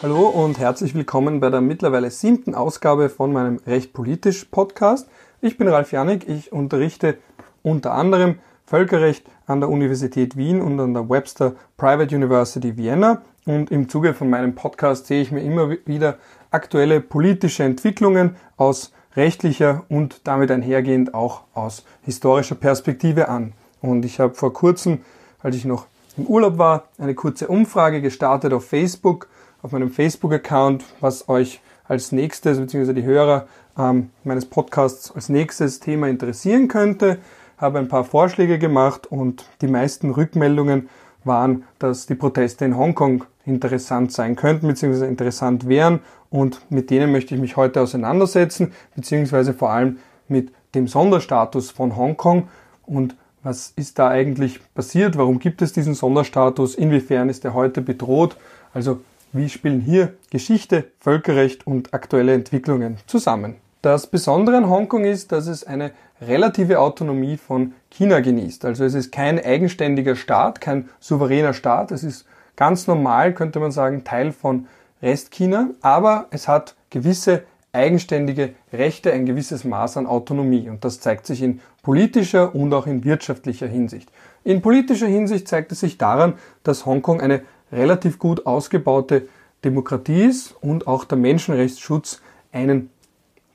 Hallo und herzlich willkommen bei der mittlerweile siebten Ausgabe von meinem Recht politisch Podcast. Ich bin Ralf Janik, ich unterrichte unter anderem Völkerrecht an der Universität Wien und an der Webster Private University Vienna. Und im Zuge von meinem Podcast sehe ich mir immer wieder aktuelle politische Entwicklungen aus rechtlicher und damit einhergehend auch aus historischer Perspektive an. Und ich habe vor kurzem, als ich noch im Urlaub war, eine kurze Umfrage gestartet auf Facebook, auf meinem Facebook-Account, was euch als nächstes, beziehungsweise die Hörer ähm, meines Podcasts als nächstes Thema interessieren könnte. Habe ein paar Vorschläge gemacht und die meisten Rückmeldungen waren, dass die Proteste in Hongkong interessant sein könnten, beziehungsweise interessant wären. Und mit denen möchte ich mich heute auseinandersetzen, beziehungsweise vor allem mit dem Sonderstatus von Hongkong. Und was ist da eigentlich passiert, warum gibt es diesen Sonderstatus, inwiefern ist er heute bedroht, also wie spielen hier Geschichte, Völkerrecht und aktuelle Entwicklungen zusammen. Das Besondere an Hongkong ist, dass es eine relative Autonomie von China genießt. Also es ist kein eigenständiger Staat, kein souveräner Staat. Es ist ganz normal, könnte man sagen, Teil von Restchina, aber es hat gewisse eigenständige Rechte, ein gewisses Maß an Autonomie. Und das zeigt sich in politischer und auch in wirtschaftlicher Hinsicht. In politischer Hinsicht zeigt es sich daran, dass Hongkong eine relativ gut ausgebaute Demokratie ist und auch der Menschenrechtsschutz einen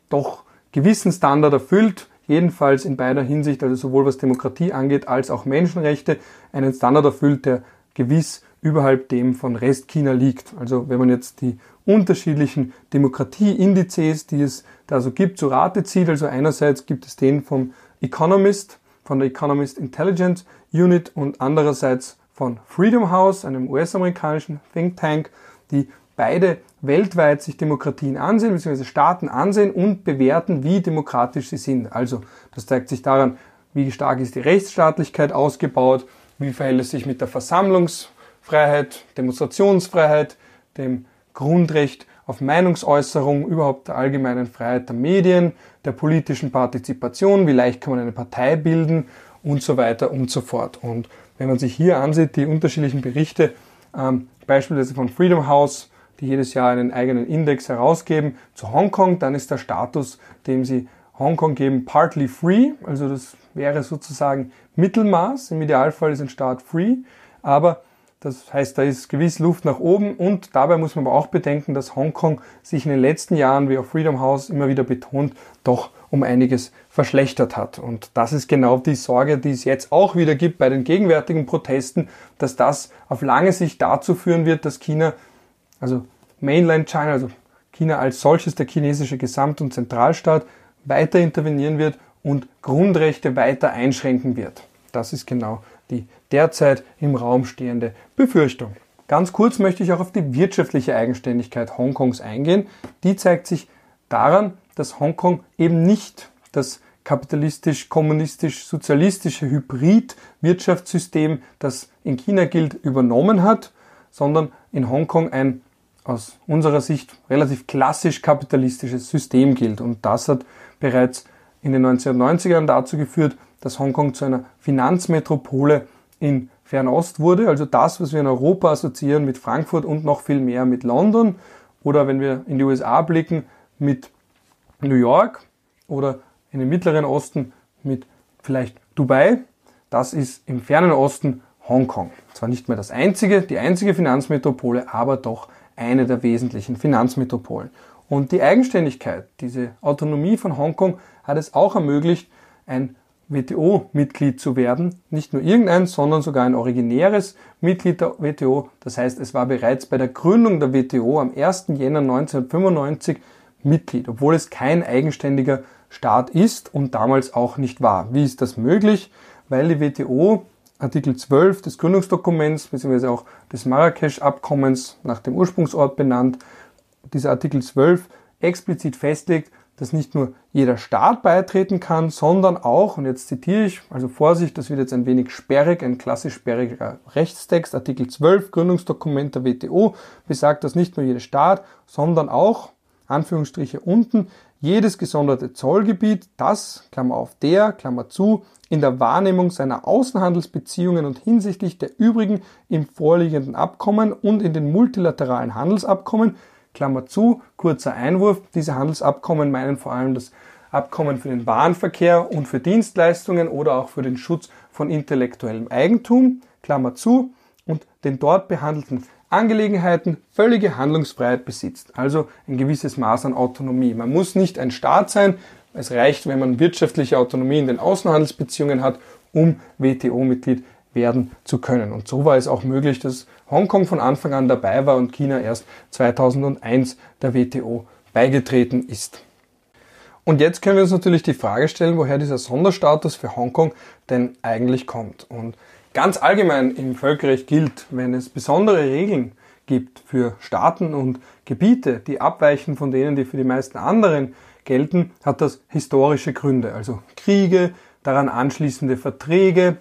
doch gewissen Standard erfüllt, jedenfalls in beider Hinsicht, also sowohl was Demokratie angeht als auch Menschenrechte, einen Standard erfüllt, der gewiss überhalb dem von Restchina liegt. Also wenn man jetzt die unterschiedlichen Demokratieindizes, die es da so gibt, zu Rate zieht, also einerseits gibt es den vom Economist, von der Economist Intelligence Unit und andererseits von Freedom House, einem US-amerikanischen Think Tank, die beide weltweit sich Demokratien ansehen, beziehungsweise Staaten ansehen und bewerten, wie demokratisch sie sind. Also das zeigt sich daran, wie stark ist die Rechtsstaatlichkeit ausgebaut, wie verhält es sich mit der Versammlungsfreiheit, Demonstrationsfreiheit, dem Grundrecht auf Meinungsäußerung, überhaupt der allgemeinen Freiheit der Medien, der politischen Partizipation, wie leicht kann man eine Partei bilden und so weiter und so fort. Und wenn man sich hier ansieht, die unterschiedlichen Berichte, ähm, beispielsweise von Freedom House, die jedes Jahr einen eigenen Index herausgeben, zu Hongkong, dann ist der Status, dem sie Hongkong geben, partly free, also das wäre sozusagen Mittelmaß, im Idealfall ist ein Staat free, aber das heißt, da ist gewiss Luft nach oben und dabei muss man aber auch bedenken, dass Hongkong sich in den letzten Jahren, wie auch Freedom House immer wieder betont, doch um einiges verschlechtert hat. Und das ist genau die Sorge, die es jetzt auch wieder gibt bei den gegenwärtigen Protesten, dass das auf lange Sicht dazu führen wird, dass China, also Mainland China, also China als solches, der chinesische Gesamt- und Zentralstaat, weiter intervenieren wird und Grundrechte weiter einschränken wird. Das ist genau die derzeit im Raum stehende Befürchtung. Ganz kurz möchte ich auch auf die wirtschaftliche Eigenständigkeit Hongkongs eingehen. Die zeigt sich daran, dass Hongkong eben nicht das kapitalistisch, kommunistisch, sozialistische Hybrid-Wirtschaftssystem, das in China gilt, übernommen hat, sondern in Hongkong ein aus unserer Sicht relativ klassisch kapitalistisches System gilt. Und das hat bereits in den 1990ern dazu geführt, dass Hongkong zu einer Finanzmetropole in Fernost wurde, also das, was wir in Europa assoziieren mit Frankfurt und noch viel mehr mit London oder wenn wir in die USA blicken mit New York oder in den Mittleren Osten mit vielleicht Dubai, das ist im fernen Osten Hongkong. Zwar nicht mehr das einzige, die einzige Finanzmetropole, aber doch eine der wesentlichen Finanzmetropolen. Und die Eigenständigkeit, diese Autonomie von Hongkong hat es auch ermöglicht, ein WTO-Mitglied zu werden. Nicht nur irgendein, sondern sogar ein originäres Mitglied der WTO. Das heißt, es war bereits bei der Gründung der WTO am 1. Jänner 1995 Mitglied, obwohl es kein eigenständiger Staat ist und damals auch nicht war. Wie ist das möglich? Weil die WTO Artikel 12 des Gründungsdokuments bzw. auch des Marrakesch-Abkommens nach dem Ursprungsort benannt, dieser Artikel 12 explizit festlegt, dass nicht nur jeder Staat beitreten kann, sondern auch, und jetzt zitiere ich, also Vorsicht, das wird jetzt ein wenig sperrig, ein klassisch sperriger Rechtstext, Artikel 12 Gründungsdokument der WTO besagt, dass nicht nur jeder Staat, sondern auch, Anführungsstriche unten, jedes gesonderte Zollgebiet, das, Klammer auf der, Klammer zu, in der Wahrnehmung seiner Außenhandelsbeziehungen und hinsichtlich der übrigen im vorliegenden Abkommen und in den multilateralen Handelsabkommen, Klammer zu, kurzer Einwurf, diese Handelsabkommen meinen vor allem das Abkommen für den Warenverkehr und für Dienstleistungen oder auch für den Schutz von intellektuellem Eigentum, Klammer zu, und den dort behandelten Angelegenheiten völlige Handlungsfreiheit besitzt, also ein gewisses Maß an Autonomie. Man muss nicht ein Staat sein, es reicht, wenn man wirtschaftliche Autonomie in den Außenhandelsbeziehungen hat, um WTO-Mitglied werden zu können. Und so war es auch möglich, dass Hongkong von Anfang an dabei war und China erst 2001 der WTO beigetreten ist. Und jetzt können wir uns natürlich die Frage stellen, woher dieser Sonderstatus für Hongkong denn eigentlich kommt. Und ganz allgemein im Völkerrecht gilt, wenn es besondere Regeln gibt für Staaten und Gebiete, die abweichen von denen, die für die meisten anderen gelten, hat das historische Gründe, also Kriege, daran anschließende Verträge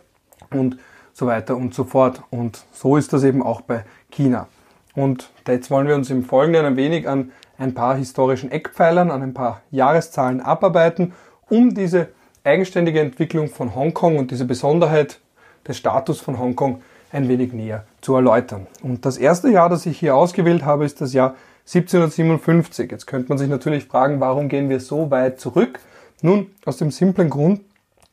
und so weiter und so fort. Und so ist das eben auch bei China. Und jetzt wollen wir uns im Folgenden ein wenig an ein paar historischen Eckpfeilern, an ein paar Jahreszahlen abarbeiten, um diese eigenständige Entwicklung von Hongkong und diese Besonderheit des Status von Hongkong ein wenig näher zu erläutern. Und das erste Jahr, das ich hier ausgewählt habe, ist das Jahr 1757. Jetzt könnte man sich natürlich fragen, warum gehen wir so weit zurück? Nun, aus dem simplen Grund,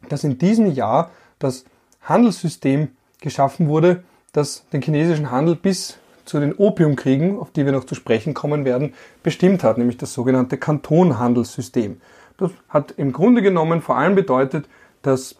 dass in diesem Jahr das Handelssystem geschaffen wurde, das den chinesischen Handel bis zu den Opiumkriegen, auf die wir noch zu sprechen kommen werden, bestimmt hat, nämlich das sogenannte Kantonhandelssystem. Das hat im Grunde genommen vor allem bedeutet, dass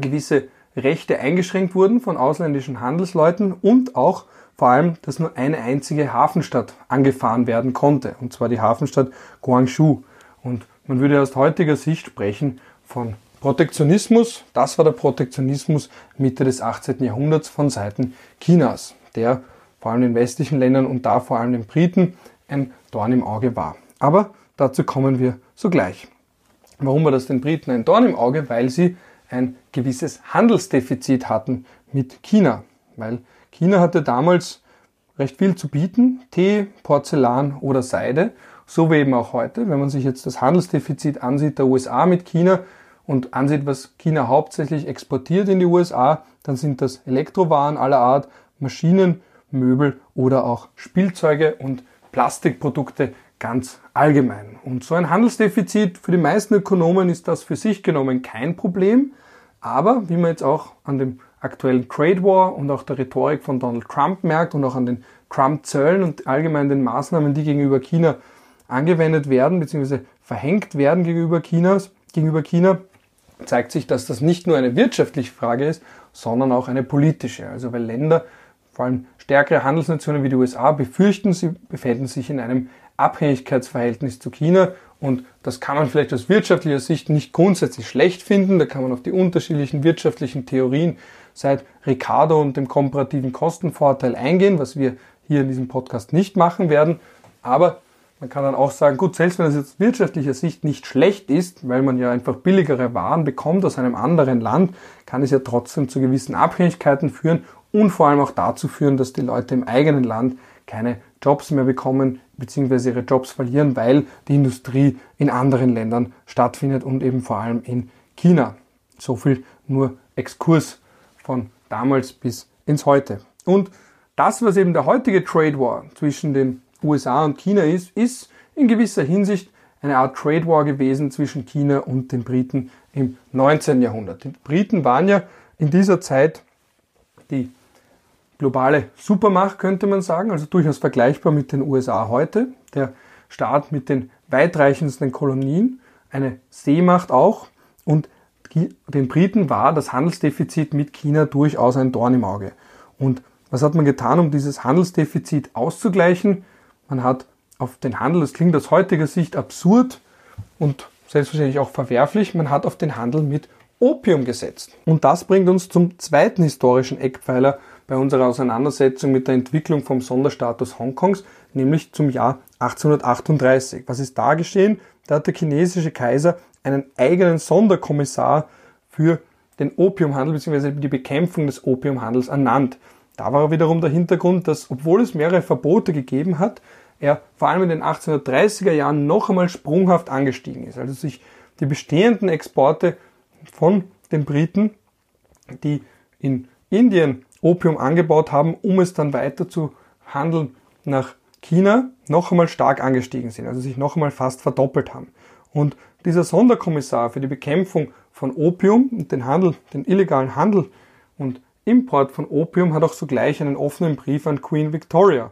gewisse Rechte eingeschränkt wurden von ausländischen Handelsleuten und auch vor allem, dass nur eine einzige Hafenstadt angefahren werden konnte, und zwar die Hafenstadt Guangzhou. Und man würde aus heutiger Sicht sprechen von Protektionismus. Das war der Protektionismus Mitte des 18. Jahrhunderts von Seiten Chinas, der vor allem in westlichen Ländern und da vor allem den Briten ein Dorn im Auge war. Aber dazu kommen wir sogleich. Warum war das den Briten ein Dorn im Auge? Weil sie ein gewisses Handelsdefizit hatten mit China. Weil China hatte damals recht viel zu bieten, Tee, Porzellan oder Seide, so wie eben auch heute. Wenn man sich jetzt das Handelsdefizit ansieht der USA mit China und ansieht, was China hauptsächlich exportiert in die USA, dann sind das Elektrowaren aller Art, Maschinen, Möbel oder auch Spielzeuge und Plastikprodukte ganz allgemein. Und so ein Handelsdefizit für die meisten Ökonomen ist das für sich genommen kein Problem. Aber wie man jetzt auch an dem aktuellen Trade War und auch der Rhetorik von Donald Trump merkt und auch an den Trump-Zöllen und allgemein den Maßnahmen, die gegenüber China angewendet werden bzw. verhängt werden gegenüber, Chinas, gegenüber China, zeigt sich, dass das nicht nur eine wirtschaftliche Frage ist, sondern auch eine politische. Also weil Länder vor allem stärkere Handelsnationen wie die USA befürchten, sie befinden sich in einem Abhängigkeitsverhältnis zu China und das kann man vielleicht aus wirtschaftlicher Sicht nicht grundsätzlich schlecht finden. Da kann man auf die unterschiedlichen wirtschaftlichen Theorien seit Ricardo und dem komparativen Kostenvorteil eingehen, was wir hier in diesem Podcast nicht machen werden. Aber man kann dann auch sagen, gut, selbst wenn das jetzt wirtschaftlicher Sicht nicht schlecht ist, weil man ja einfach billigere Waren bekommt aus einem anderen Land, kann es ja trotzdem zu gewissen Abhängigkeiten führen und vor allem auch dazu führen, dass die Leute im eigenen Land keine Jobs mehr bekommen bzw. ihre Jobs verlieren, weil die Industrie in anderen Ländern stattfindet und eben vor allem in China. So viel nur Exkurs von damals bis ins Heute. Und das, was eben der heutige Trade War zwischen den USA und China ist, ist in gewisser Hinsicht eine Art Trade War gewesen zwischen China und den Briten im 19. Jahrhundert. Die Briten waren ja in dieser Zeit die globale Supermacht, könnte man sagen, also durchaus vergleichbar mit den USA heute. Der Staat mit den weitreichendsten Kolonien, eine Seemacht auch und den Briten war das Handelsdefizit mit China durchaus ein Dorn im Auge. Und was hat man getan, um dieses Handelsdefizit auszugleichen? Man hat auf den Handel, das klingt aus heutiger Sicht absurd und selbstverständlich auch verwerflich, man hat auf den Handel mit Opium gesetzt. Und das bringt uns zum zweiten historischen Eckpfeiler bei unserer Auseinandersetzung mit der Entwicklung vom Sonderstatus Hongkongs, nämlich zum Jahr 1838. Was ist da geschehen? Da hat der chinesische Kaiser einen eigenen Sonderkommissar für den Opiumhandel bzw. die Bekämpfung des Opiumhandels ernannt. Da war wiederum der Hintergrund, dass obwohl es mehrere Verbote gegeben hat, er vor allem in den 1830er Jahren noch einmal sprunghaft angestiegen ist. Also sich die bestehenden Exporte von den Briten, die in Indien Opium angebaut haben, um es dann weiter zu handeln nach China, noch einmal stark angestiegen sind, also sich noch einmal fast verdoppelt haben. Und dieser Sonderkommissar für die Bekämpfung von Opium und den Handel, den illegalen Handel und Import von Opium hat auch sogleich einen offenen Brief an Queen Victoria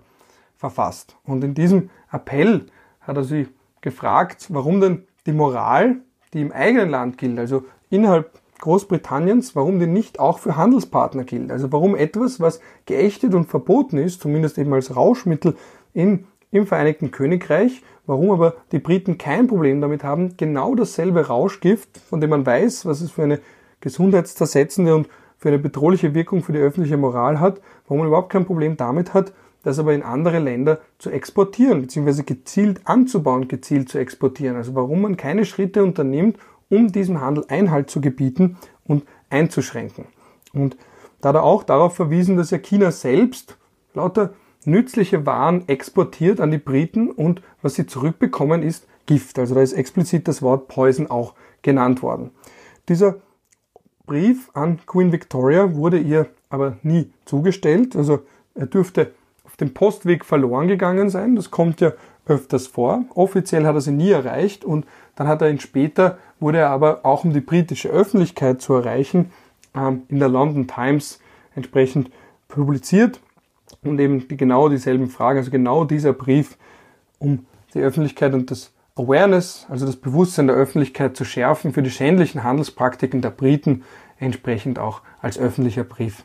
verfasst. Und in diesem Appell hat er sie gefragt, warum denn die Moral, die im eigenen Land gilt, also innerhalb Großbritanniens, warum die nicht auch für Handelspartner gilt. Also warum etwas, was geächtet und verboten ist, zumindest eben als Rauschmittel in, im Vereinigten Königreich, warum aber die Briten kein Problem damit haben, genau dasselbe Rauschgift, von dem man weiß, was es für eine gesundheitszersetzende und für eine bedrohliche Wirkung für die öffentliche Moral hat, warum man überhaupt kein Problem damit hat, das aber in andere Länder zu exportieren, beziehungsweise gezielt anzubauen, gezielt zu exportieren. Also warum man keine Schritte unternimmt, um diesem Handel Einhalt zu gebieten und einzuschränken. Und da hat er auch darauf verwiesen, dass ja China selbst lauter nützliche Waren exportiert an die Briten und was sie zurückbekommen ist Gift. Also da ist explizit das Wort Poison auch genannt worden. Dieser Brief an Queen Victoria wurde ihr aber nie zugestellt. Also er dürfte auf dem Postweg verloren gegangen sein. Das kommt ja öfters vor. Offiziell hat er sie nie erreicht und dann hat er ihn später, wurde er aber auch um die britische Öffentlichkeit zu erreichen, ähm, in der London Times entsprechend publiziert und eben die, genau dieselben Fragen, also genau dieser Brief, um die Öffentlichkeit und das Awareness, also das Bewusstsein der Öffentlichkeit zu schärfen für die schändlichen Handelspraktiken der Briten, entsprechend auch als öffentlicher Brief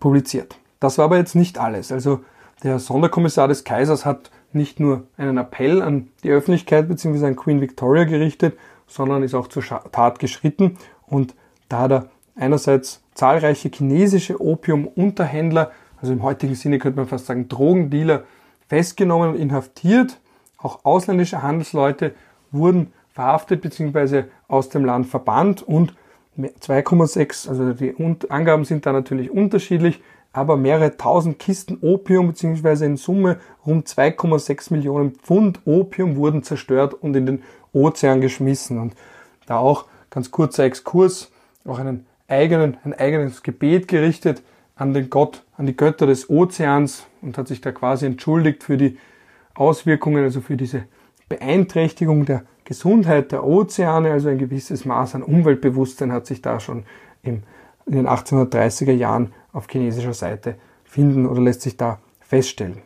publiziert. Das war aber jetzt nicht alles. Also der Sonderkommissar des Kaisers hat nicht nur einen Appell an die Öffentlichkeit bzw. an Queen Victoria gerichtet, sondern ist auch zur Tat geschritten und da hat er einerseits zahlreiche chinesische Opiumunterhändler, also im heutigen Sinne könnte man fast sagen Drogendealer, festgenommen und inhaftiert. Auch ausländische Handelsleute wurden verhaftet bzw. aus dem Land verbannt und 2,6, also die Angaben sind da natürlich unterschiedlich, aber mehrere tausend Kisten Opium bzw. in Summe rund 2,6 Millionen Pfund Opium wurden zerstört und in den Ozean geschmissen. Und da auch ganz kurzer Exkurs, auch einen eigenen, ein eigenes Gebet gerichtet an den Gott, an die Götter des Ozeans und hat sich da quasi entschuldigt für die Auswirkungen, also für diese Beeinträchtigung der Gesundheit der Ozeane, also ein gewisses Maß an Umweltbewusstsein hat sich da schon im, in den 1830er Jahren auf chinesischer Seite finden oder lässt sich da feststellen.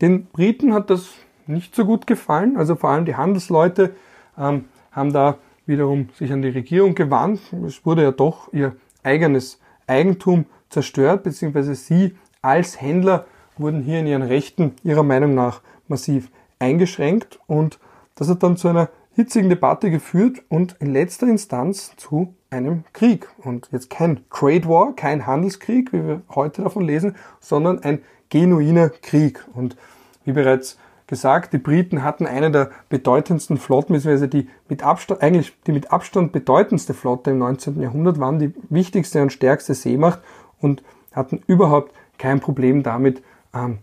Den Briten hat das nicht so gut gefallen, also vor allem die Handelsleute ähm, haben da wiederum sich an die Regierung gewandt. Es wurde ja doch ihr eigenes Eigentum zerstört, beziehungsweise sie als Händler wurden hier in ihren Rechten ihrer Meinung nach massiv eingeschränkt und das hat dann zu einer hitzigen Debatte geführt und in letzter Instanz zu einem Krieg. Und jetzt kein Trade War, kein Handelskrieg, wie wir heute davon lesen, sondern ein genuiner Krieg. Und wie bereits gesagt, die Briten hatten eine der bedeutendsten Flotten, beziehungsweise die mit Abstand, eigentlich die mit Abstand bedeutendste Flotte im 19. Jahrhundert, waren die wichtigste und stärkste Seemacht und hatten überhaupt kein Problem damit, ähm,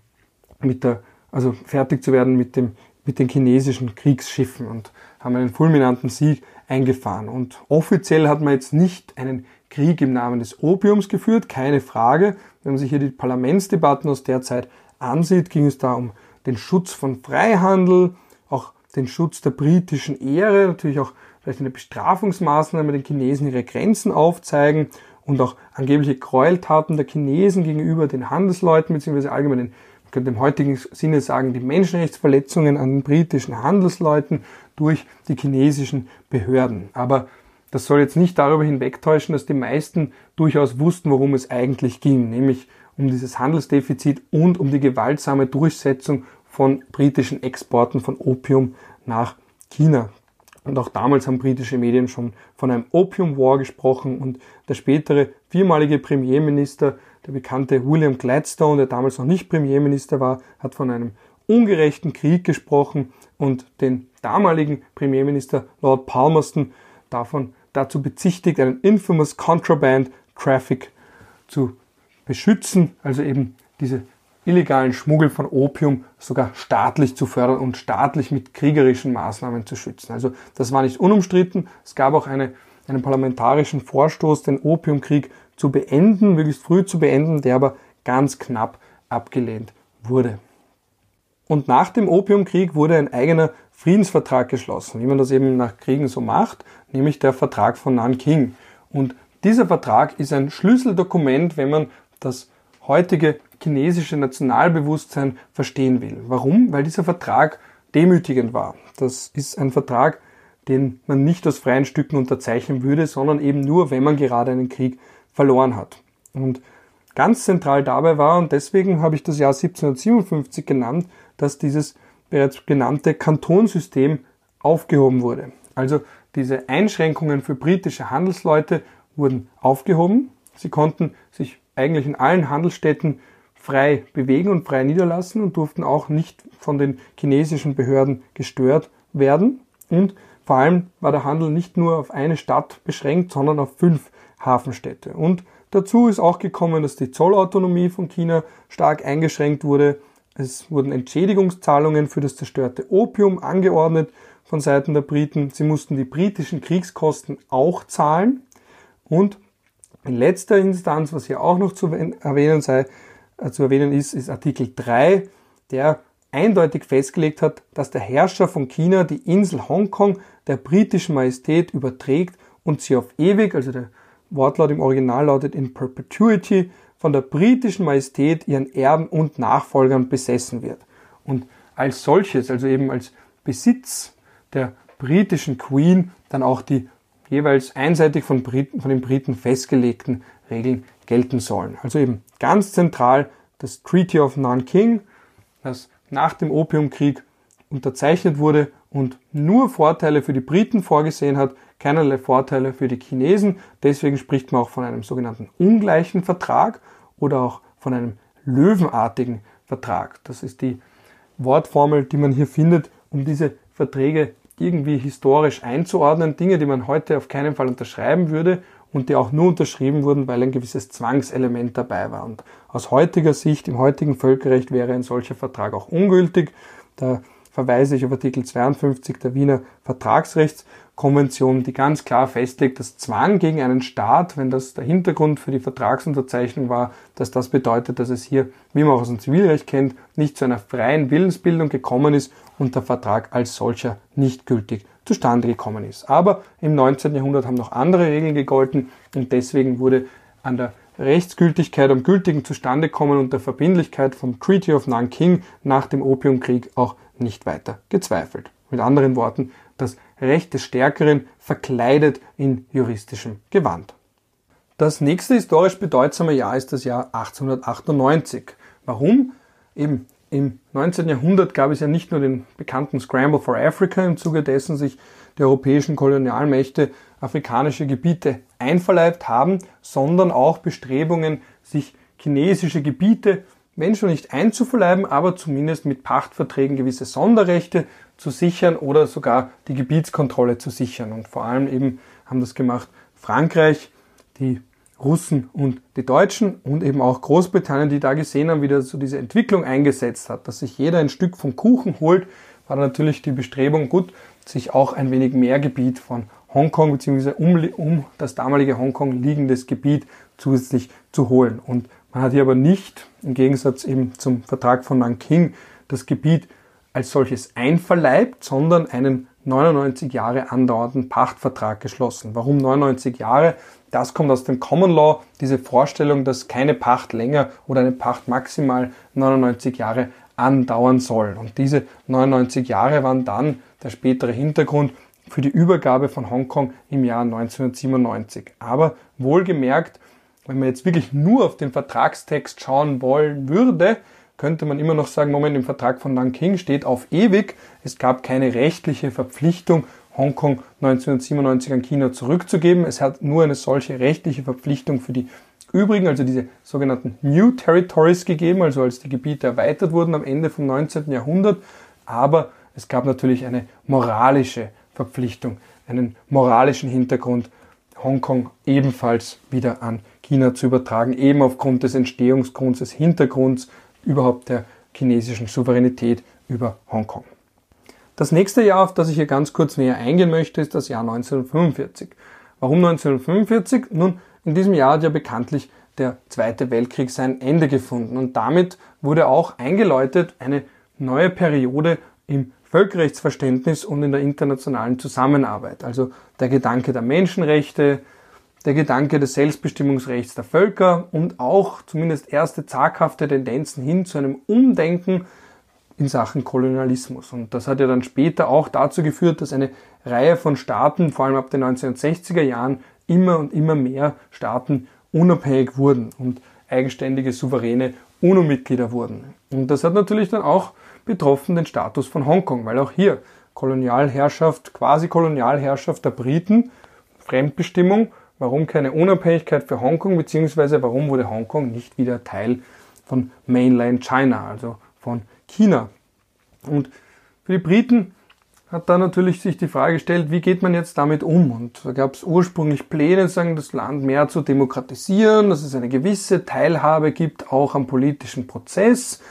mit der, also fertig zu werden mit dem, mit den chinesischen Kriegsschiffen und haben einen fulminanten Sieg eingefahren. Und offiziell hat man jetzt nicht einen Krieg im Namen des Opiums geführt, keine Frage. Wenn man sich hier die Parlamentsdebatten aus der Zeit ansieht, ging es da um den Schutz von Freihandel, auch den Schutz der britischen Ehre, natürlich auch vielleicht eine Bestrafungsmaßnahme, den Chinesen ihre Grenzen aufzeigen und auch angebliche Gräueltaten der Chinesen gegenüber den Handelsleuten beziehungsweise allgemein den könnte im heutigen Sinne sagen, die Menschenrechtsverletzungen an den britischen Handelsleuten durch die chinesischen Behörden. Aber das soll jetzt nicht darüber hinwegtäuschen, dass die meisten durchaus wussten, worum es eigentlich ging, nämlich um dieses Handelsdefizit und um die gewaltsame Durchsetzung von britischen Exporten von Opium nach China. Und auch damals haben britische Medien schon von einem Opium War gesprochen und der spätere viermalige Premierminister, der bekannte William Gladstone, der damals noch nicht Premierminister war, hat von einem ungerechten Krieg gesprochen und den damaligen Premierminister Lord Palmerston davon dazu bezichtigt, einen infamous Contraband Traffic zu beschützen, also eben diese illegalen Schmuggel von Opium sogar staatlich zu fördern und staatlich mit kriegerischen Maßnahmen zu schützen. Also das war nicht unumstritten. Es gab auch eine, einen parlamentarischen Vorstoß, den Opiumkrieg zu beenden, möglichst früh zu beenden, der aber ganz knapp abgelehnt wurde. Und nach dem Opiumkrieg wurde ein eigener Friedensvertrag geschlossen, wie man das eben nach Kriegen so macht, nämlich der Vertrag von Nanking. Und dieser Vertrag ist ein Schlüsseldokument, wenn man das heutige chinesische Nationalbewusstsein verstehen will. Warum? Weil dieser Vertrag demütigend war. Das ist ein Vertrag, den man nicht aus freien Stücken unterzeichnen würde, sondern eben nur, wenn man gerade einen Krieg verloren hat. Und ganz zentral dabei war, und deswegen habe ich das Jahr 1757 genannt, dass dieses bereits genannte Kantonsystem aufgehoben wurde. Also diese Einschränkungen für britische Handelsleute wurden aufgehoben. Sie konnten sich eigentlich in allen Handelsstädten frei bewegen und frei niederlassen und durften auch nicht von den chinesischen Behörden gestört werden. Und vor allem war der Handel nicht nur auf eine Stadt beschränkt, sondern auf fünf Hafenstädte. Und dazu ist auch gekommen, dass die Zollautonomie von China stark eingeschränkt wurde. Es wurden Entschädigungszahlungen für das zerstörte Opium angeordnet von Seiten der Briten. Sie mussten die britischen Kriegskosten auch zahlen. Und in letzter Instanz, was hier auch noch zu erwähnen sei, äh, zu erwähnen ist, ist Artikel 3, der eindeutig festgelegt hat, dass der Herrscher von China die Insel Hongkong der britischen Majestät überträgt und sie auf ewig, also der Wortlaut im Original lautet in perpetuity, von der britischen Majestät, ihren Erben und Nachfolgern besessen wird. Und als solches, also eben als Besitz der britischen Queen, dann auch die jeweils einseitig von, Briten, von den Briten festgelegten Regeln gelten sollen. Also eben ganz zentral das Treaty of Nanking, das nach dem Opiumkrieg unterzeichnet wurde und nur Vorteile für die Briten vorgesehen hat, keinerlei Vorteile für die Chinesen. Deswegen spricht man auch von einem sogenannten ungleichen Vertrag oder auch von einem löwenartigen Vertrag. Das ist die Wortformel, die man hier findet, um diese Verträge irgendwie historisch einzuordnen. Dinge, die man heute auf keinen Fall unterschreiben würde und die auch nur unterschrieben wurden, weil ein gewisses Zwangselement dabei war. Und aus heutiger Sicht, im heutigen Völkerrecht wäre ein solcher Vertrag auch ungültig. Da verweise ich auf Artikel 52 der Wiener Vertragsrechtskonvention, die ganz klar festlegt, dass Zwang gegen einen Staat, wenn das der Hintergrund für die Vertragsunterzeichnung war, dass das bedeutet, dass es hier, wie man auch aus dem Zivilrecht kennt, nicht zu einer freien Willensbildung gekommen ist und der Vertrag als solcher nicht gültig zustande gekommen ist. Aber im 19. Jahrhundert haben noch andere Regeln gegolten und deswegen wurde an der Rechtsgültigkeit am gültigen Zustandekommen und der Verbindlichkeit vom Treaty of Nanking nach dem Opiumkrieg auch nicht weiter gezweifelt. Mit anderen Worten, das Recht des Stärkeren verkleidet in juristischem Gewand. Das nächste historisch bedeutsame Jahr ist das Jahr 1898. Warum? Eben im 19. Jahrhundert gab es ja nicht nur den bekannten Scramble for Africa, im Zuge dessen sich die europäischen Kolonialmächte afrikanische Gebiete einverleibt haben, sondern auch Bestrebungen, sich chinesische Gebiete wenn schon nicht einzuverleiben, aber zumindest mit Pachtverträgen gewisse Sonderrechte zu sichern oder sogar die Gebietskontrolle zu sichern. Und vor allem eben haben das gemacht Frankreich, die Russen und die Deutschen und eben auch Großbritannien, die da gesehen haben, wie das so diese Entwicklung eingesetzt hat, dass sich jeder ein Stück vom Kuchen holt, war natürlich die Bestrebung gut, sich auch ein wenig mehr Gebiet von Hongkong bzw. Um, um das damalige Hongkong liegendes Gebiet zusätzlich zu holen. Und man hat hier aber nicht, im Gegensatz eben zum Vertrag von Nanking, das Gebiet als solches einverleibt, sondern einen 99 Jahre andauernden Pachtvertrag geschlossen. Warum 99 Jahre? Das kommt aus dem Common Law, diese Vorstellung, dass keine Pacht länger oder eine Pacht maximal 99 Jahre andauern soll. Und diese 99 Jahre waren dann der spätere Hintergrund für die Übergabe von Hongkong im Jahr 1997. Aber wohlgemerkt, wenn man jetzt wirklich nur auf den Vertragstext schauen wollen würde, könnte man immer noch sagen, Moment, im Vertrag von Nanking steht auf ewig, es gab keine rechtliche Verpflichtung, Hongkong 1997 an China zurückzugeben. Es hat nur eine solche rechtliche Verpflichtung für die übrigen, also diese sogenannten New Territories gegeben, also als die Gebiete erweitert wurden am Ende vom 19. Jahrhundert. Aber es gab natürlich eine moralische Verpflichtung, einen moralischen Hintergrund, Hongkong ebenfalls wieder an China zu übertragen, eben aufgrund des Entstehungsgrunds, des Hintergrunds überhaupt der chinesischen Souveränität über Hongkong. Das nächste Jahr, auf das ich hier ganz kurz näher eingehen möchte, ist das Jahr 1945. Warum 1945? Nun, in diesem Jahr hat ja bekanntlich der Zweite Weltkrieg sein Ende gefunden und damit wurde auch eingeläutet eine neue Periode im Völkerrechtsverständnis und in der internationalen Zusammenarbeit. Also der Gedanke der Menschenrechte, der Gedanke des Selbstbestimmungsrechts der Völker und auch zumindest erste zaghafte Tendenzen hin zu einem Umdenken in Sachen Kolonialismus. Und das hat ja dann später auch dazu geführt, dass eine Reihe von Staaten, vor allem ab den 1960er Jahren, immer und immer mehr Staaten unabhängig wurden und eigenständige, souveräne UNO-Mitglieder wurden. Und das hat natürlich dann auch betroffen den Status von Hongkong, weil auch hier Kolonialherrschaft, quasi Kolonialherrschaft der Briten, Fremdbestimmung, warum keine Unabhängigkeit für Hongkong, beziehungsweise warum wurde Hongkong nicht wieder Teil von Mainland China, also von China. Und für die Briten hat da natürlich sich die Frage gestellt, wie geht man jetzt damit um? Und da gab es ursprünglich Pläne, sagen, das Land mehr zu demokratisieren, dass es eine gewisse Teilhabe gibt, auch am politischen Prozess.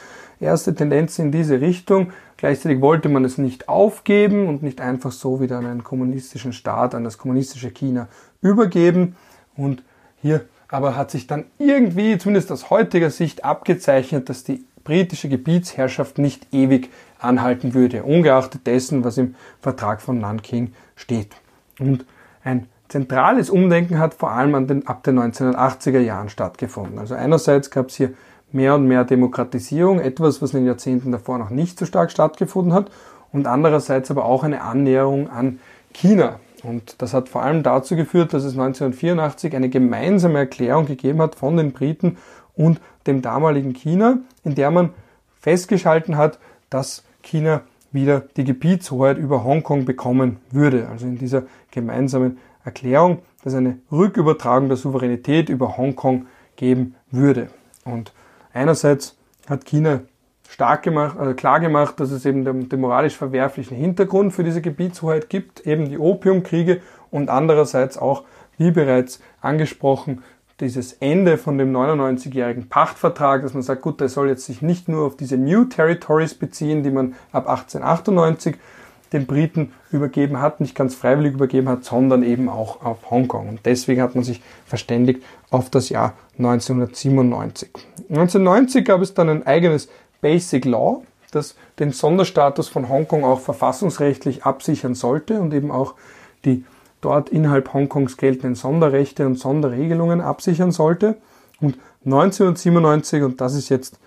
Erste Tendenzen in diese Richtung. Gleichzeitig wollte man es nicht aufgeben und nicht einfach so wieder an einen kommunistischen Staat, an das kommunistische China übergeben. Und hier aber hat sich dann irgendwie, zumindest aus heutiger Sicht, abgezeichnet, dass die britische Gebietsherrschaft nicht ewig anhalten würde, ungeachtet dessen, was im Vertrag von Nanking steht. Und ein zentrales Umdenken hat vor allem den, ab den 1980er Jahren stattgefunden. Also einerseits gab es hier mehr und mehr Demokratisierung, etwas, was in den Jahrzehnten davor noch nicht so stark stattgefunden hat, und andererseits aber auch eine Annäherung an China. Und das hat vor allem dazu geführt, dass es 1984 eine gemeinsame Erklärung gegeben hat von den Briten und dem damaligen China, in der man festgeschalten hat, dass China wieder die Gebietshoheit über Hongkong bekommen würde. Also in dieser gemeinsamen Erklärung, dass eine Rückübertragung der Souveränität über Hongkong geben würde. Und einerseits hat China stark gemacht, also klar gemacht, dass es eben den, den moralisch verwerflichen Hintergrund für diese Gebietshoheit gibt, eben die Opiumkriege und andererseits auch, wie bereits angesprochen, dieses Ende von dem 99-jährigen Pachtvertrag, dass man sagt, gut, der soll jetzt sich nicht nur auf diese New Territories beziehen, die man ab 1898 den Briten übergeben hat, nicht ganz freiwillig übergeben hat, sondern eben auch auf Hongkong. Und deswegen hat man sich verständigt auf das Jahr 1997. 1990 gab es dann ein eigenes Basic Law, das den Sonderstatus von Hongkong auch verfassungsrechtlich absichern sollte und eben auch die dort innerhalb Hongkongs geltenden Sonderrechte und Sonderregelungen absichern sollte. Und 1997, und das ist jetzt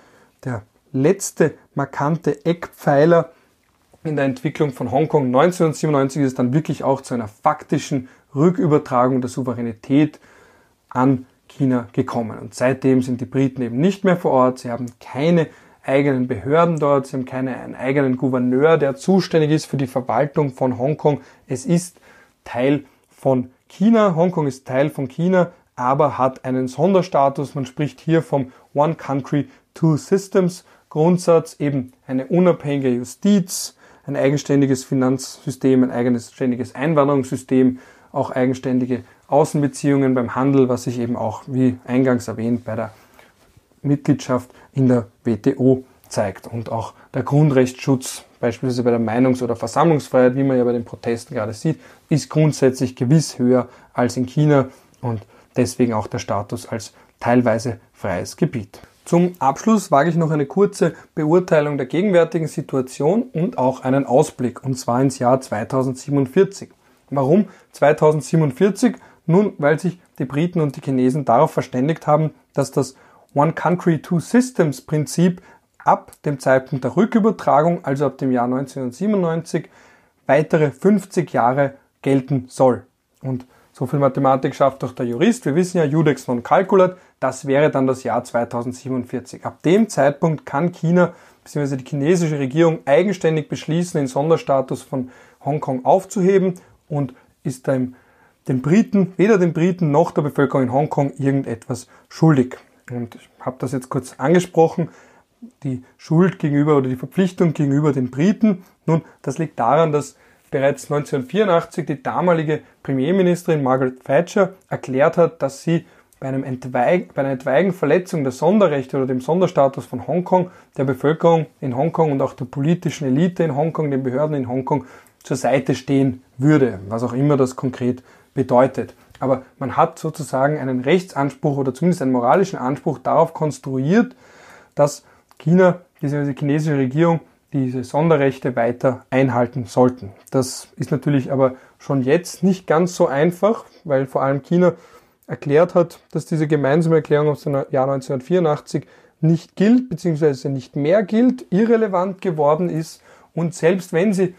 der letzte markante Eckpfeiler in der Entwicklung von Hongkong, 1997 ist es dann wirklich auch zu einer faktischen Rückübertragung der Souveränität an China gekommen. Und seitdem sind die Briten eben nicht mehr vor Ort, sie haben keine eigenen Behörden dort, sie haben keinen eigenen Gouverneur, der zuständig ist für die Verwaltung von Hongkong. Es ist Teil von China. Hongkong ist Teil von China, aber hat einen Sonderstatus. Man spricht hier vom One Country, Two Systems Grundsatz, eben eine unabhängige Justiz, ein eigenständiges Finanzsystem, ein eigenständiges Einwanderungssystem, auch eigenständige Außenbeziehungen beim Handel, was sich eben auch, wie eingangs erwähnt, bei der Mitgliedschaft in der WTO zeigt und auch der Grundrechtsschutz beispielsweise bei der Meinungs- oder Versammlungsfreiheit, wie man ja bei den Protesten gerade sieht, ist grundsätzlich gewiss höher als in China und deswegen auch der Status als teilweise freies Gebiet. Zum Abschluss wage ich noch eine kurze Beurteilung der gegenwärtigen Situation und auch einen Ausblick, und zwar ins Jahr 2047. Warum 2047? Nun, weil sich die Briten und die Chinesen darauf verständigt haben, dass das One Country, Two Systems Prinzip ab dem Zeitpunkt der Rückübertragung, also ab dem Jahr 1997, weitere 50 Jahre gelten soll. Und so viel Mathematik schafft doch der Jurist. Wir wissen ja, Judex non calculat, das wäre dann das Jahr 2047. Ab dem Zeitpunkt kann China bzw. die chinesische Regierung eigenständig beschließen, den Sonderstatus von Hongkong aufzuheben und ist dem, den Briten, weder den Briten noch der Bevölkerung in Hongkong irgendetwas schuldig. Und ich habe das jetzt kurz angesprochen die Schuld gegenüber oder die Verpflichtung gegenüber den Briten. Nun, das liegt daran, dass bereits 1984 die damalige Premierministerin Margaret Thatcher erklärt hat, dass sie bei, einem Entweig, bei einer etwaigen Verletzung der Sonderrechte oder dem Sonderstatus von Hongkong, der Bevölkerung in Hongkong und auch der politischen Elite in Hongkong, den Behörden in Hongkong zur Seite stehen würde, was auch immer das konkret bedeutet. Aber man hat sozusagen einen Rechtsanspruch oder zumindest einen moralischen Anspruch darauf konstruiert, dass China, diese chinesische Regierung, diese Sonderrechte weiter einhalten sollten. Das ist natürlich aber schon jetzt nicht ganz so einfach, weil vor allem China erklärt hat, dass diese gemeinsame Erklärung aus dem Jahr 1984 nicht gilt, beziehungsweise nicht mehr gilt, irrelevant geworden ist und selbst wenn sie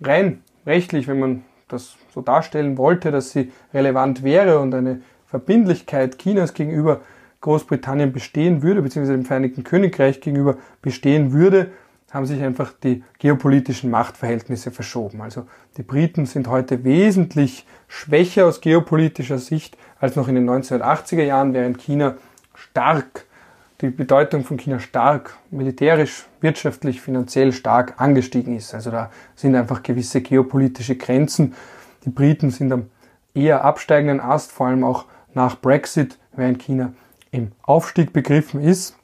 rein rechtlich, wenn man das so darstellen wollte, dass sie relevant wäre und eine Verbindlichkeit Chinas gegenüber Großbritannien bestehen würde, beziehungsweise dem Vereinigten Königreich gegenüber bestehen würde, haben sich einfach die geopolitischen Machtverhältnisse verschoben. Also die Briten sind heute wesentlich schwächer aus geopolitischer Sicht als noch in den 1980er Jahren, während China stark, die Bedeutung von China stark, militärisch, wirtschaftlich, finanziell stark angestiegen ist. Also da sind einfach gewisse geopolitische Grenzen. Die Briten sind am eher absteigenden Ast, vor allem auch nach Brexit, während China im Aufstieg begriffen ist.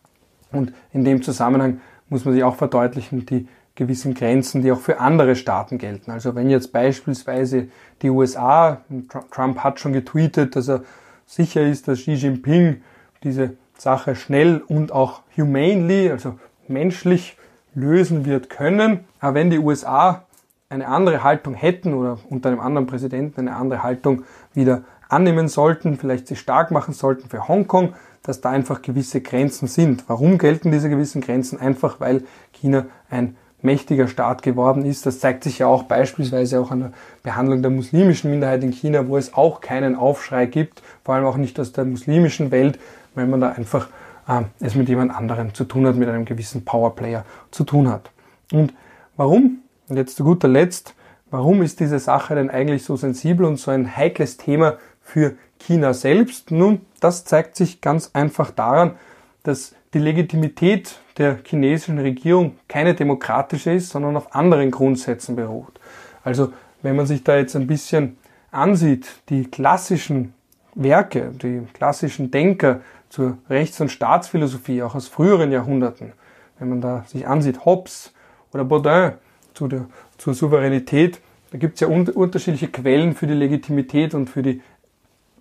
Und in dem Zusammenhang muss man sich auch verdeutlichen, die gewissen Grenzen, die auch für andere Staaten gelten. Also wenn jetzt beispielsweise die USA, Trump hat schon getweetet, dass er sicher ist, dass Xi Jinping diese Sache schnell und auch humanely, also menschlich lösen wird können. Aber wenn die USA eine andere Haltung hätten oder unter einem anderen Präsidenten eine andere Haltung wieder annehmen sollten, vielleicht sich stark machen sollten für Hongkong, dass da einfach gewisse Grenzen sind. Warum gelten diese gewissen Grenzen? Einfach weil China ein mächtiger Staat geworden ist. Das zeigt sich ja auch beispielsweise auch an der Behandlung der muslimischen Minderheit in China, wo es auch keinen Aufschrei gibt, vor allem auch nicht aus der muslimischen Welt, weil man da einfach äh, es mit jemand anderem zu tun hat, mit einem gewissen Powerplayer zu tun hat. Und warum? Und jetzt zu guter Letzt, warum ist diese Sache denn eigentlich so sensibel und so ein heikles Thema für China selbst? Nun, das zeigt sich ganz einfach daran, dass die Legitimität der chinesischen Regierung keine demokratische ist, sondern auf anderen Grundsätzen beruht. Also wenn man sich da jetzt ein bisschen ansieht, die klassischen Werke, die klassischen Denker zur Rechts- und Staatsphilosophie, auch aus früheren Jahrhunderten, wenn man da sich ansieht, Hobbes oder Baudin zu der, zur Souveränität, da gibt es ja un unterschiedliche Quellen für die Legitimität und für die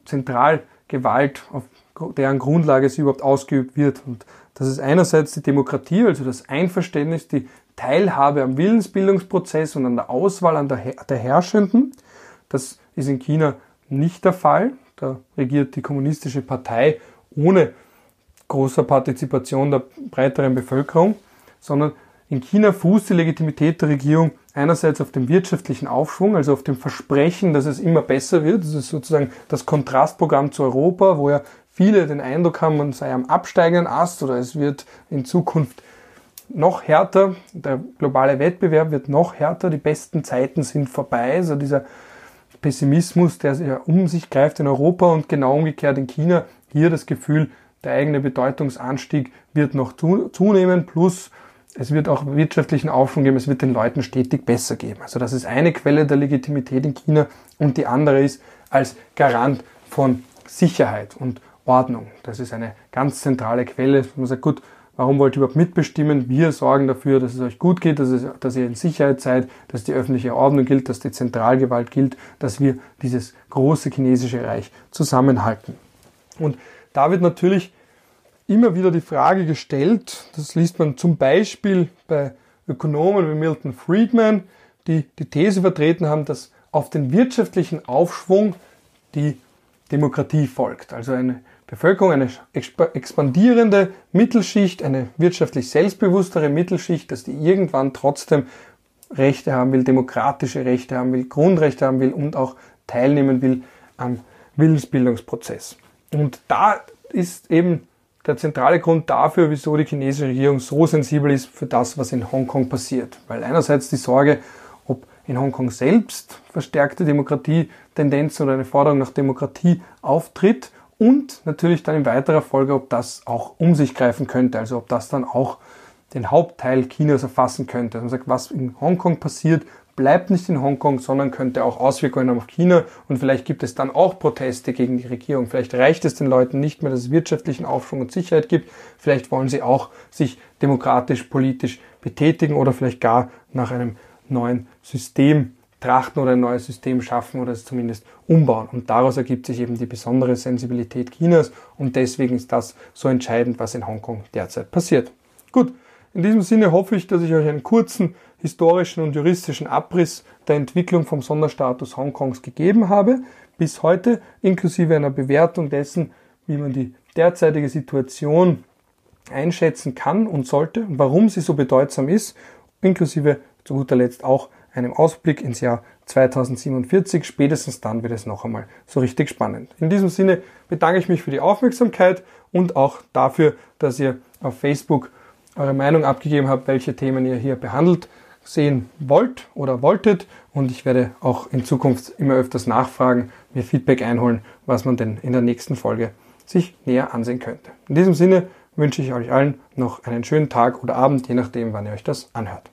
Zentralgewalt, auf deren Grundlage sie überhaupt ausgeübt wird. Und das ist einerseits die Demokratie, also das Einverständnis, die Teilhabe am Willensbildungsprozess und an der Auswahl an der, der Herrschenden. Das ist in China nicht der Fall. Da regiert die kommunistische Partei ohne großer Partizipation der breiteren Bevölkerung, sondern in China fußt die Legitimität der Regierung einerseits auf dem wirtschaftlichen Aufschwung, also auf dem Versprechen, dass es immer besser wird. Das ist sozusagen das Kontrastprogramm zu Europa, wo ja viele den Eindruck haben, man sei am absteigenden Ast oder es wird in Zukunft noch härter, der globale Wettbewerb wird noch härter, die besten Zeiten sind vorbei. Also dieser Pessimismus, der ja um sich greift in Europa und genau umgekehrt in China, hier das Gefühl, der eigene Bedeutungsanstieg wird noch zunehmen, plus es wird auch wirtschaftlichen Aufschwung geben, es wird den Leuten stetig besser geben. Also das ist eine Quelle der Legitimität in China und die andere ist als Garant von Sicherheit und Ordnung. Das ist eine ganz zentrale Quelle. Man sagt, gut, warum wollt ihr überhaupt mitbestimmen? Wir sorgen dafür, dass es euch gut geht, dass, es, dass ihr in Sicherheit seid, dass die öffentliche Ordnung gilt, dass die Zentralgewalt gilt, dass wir dieses große chinesische Reich zusammenhalten. Und da wird natürlich immer wieder die Frage gestellt, das liest man zum Beispiel bei Ökonomen wie Milton Friedman, die die These vertreten haben, dass auf den wirtschaftlichen Aufschwung die Demokratie folgt. Also eine Bevölkerung, eine expandierende Mittelschicht, eine wirtschaftlich selbstbewusstere Mittelschicht, dass die irgendwann trotzdem Rechte haben will, demokratische Rechte haben will, Grundrechte haben will und auch teilnehmen will am Willensbildungsprozess. Und da ist eben der zentrale Grund dafür, wieso die chinesische Regierung so sensibel ist für das, was in Hongkong passiert. Weil einerseits die Sorge, ob in Hongkong selbst verstärkte Demokratietendenzen oder eine Forderung nach Demokratie auftritt und natürlich dann in weiterer Folge, ob das auch um sich greifen könnte, also ob das dann auch den Hauptteil Chinas erfassen könnte. Also man sagt, was in Hongkong passiert, bleibt nicht in Hongkong, sondern könnte auch Auswirkungen auf China und vielleicht gibt es dann auch Proteste gegen die Regierung. Vielleicht reicht es den Leuten nicht mehr, dass es wirtschaftlichen Aufschwung und Sicherheit gibt. Vielleicht wollen sie auch sich demokratisch, politisch betätigen oder vielleicht gar nach einem neuen System trachten oder ein neues System schaffen oder es zumindest umbauen. Und daraus ergibt sich eben die besondere Sensibilität Chinas und deswegen ist das so entscheidend, was in Hongkong derzeit passiert. Gut, in diesem Sinne hoffe ich, dass ich euch einen kurzen historischen und juristischen Abriss der Entwicklung vom Sonderstatus Hongkongs gegeben habe, bis heute, inklusive einer Bewertung dessen, wie man die derzeitige Situation einschätzen kann und sollte und warum sie so bedeutsam ist, inklusive zu guter Letzt auch einem Ausblick ins Jahr 2047. Spätestens dann wird es noch einmal so richtig spannend. In diesem Sinne bedanke ich mich für die Aufmerksamkeit und auch dafür, dass ihr auf Facebook eure Meinung abgegeben habt, welche Themen ihr hier behandelt sehen wollt oder wolltet. Und ich werde auch in Zukunft immer öfters nachfragen, mir Feedback einholen, was man denn in der nächsten Folge sich näher ansehen könnte. In diesem Sinne wünsche ich euch allen noch einen schönen Tag oder Abend, je nachdem, wann ihr euch das anhört.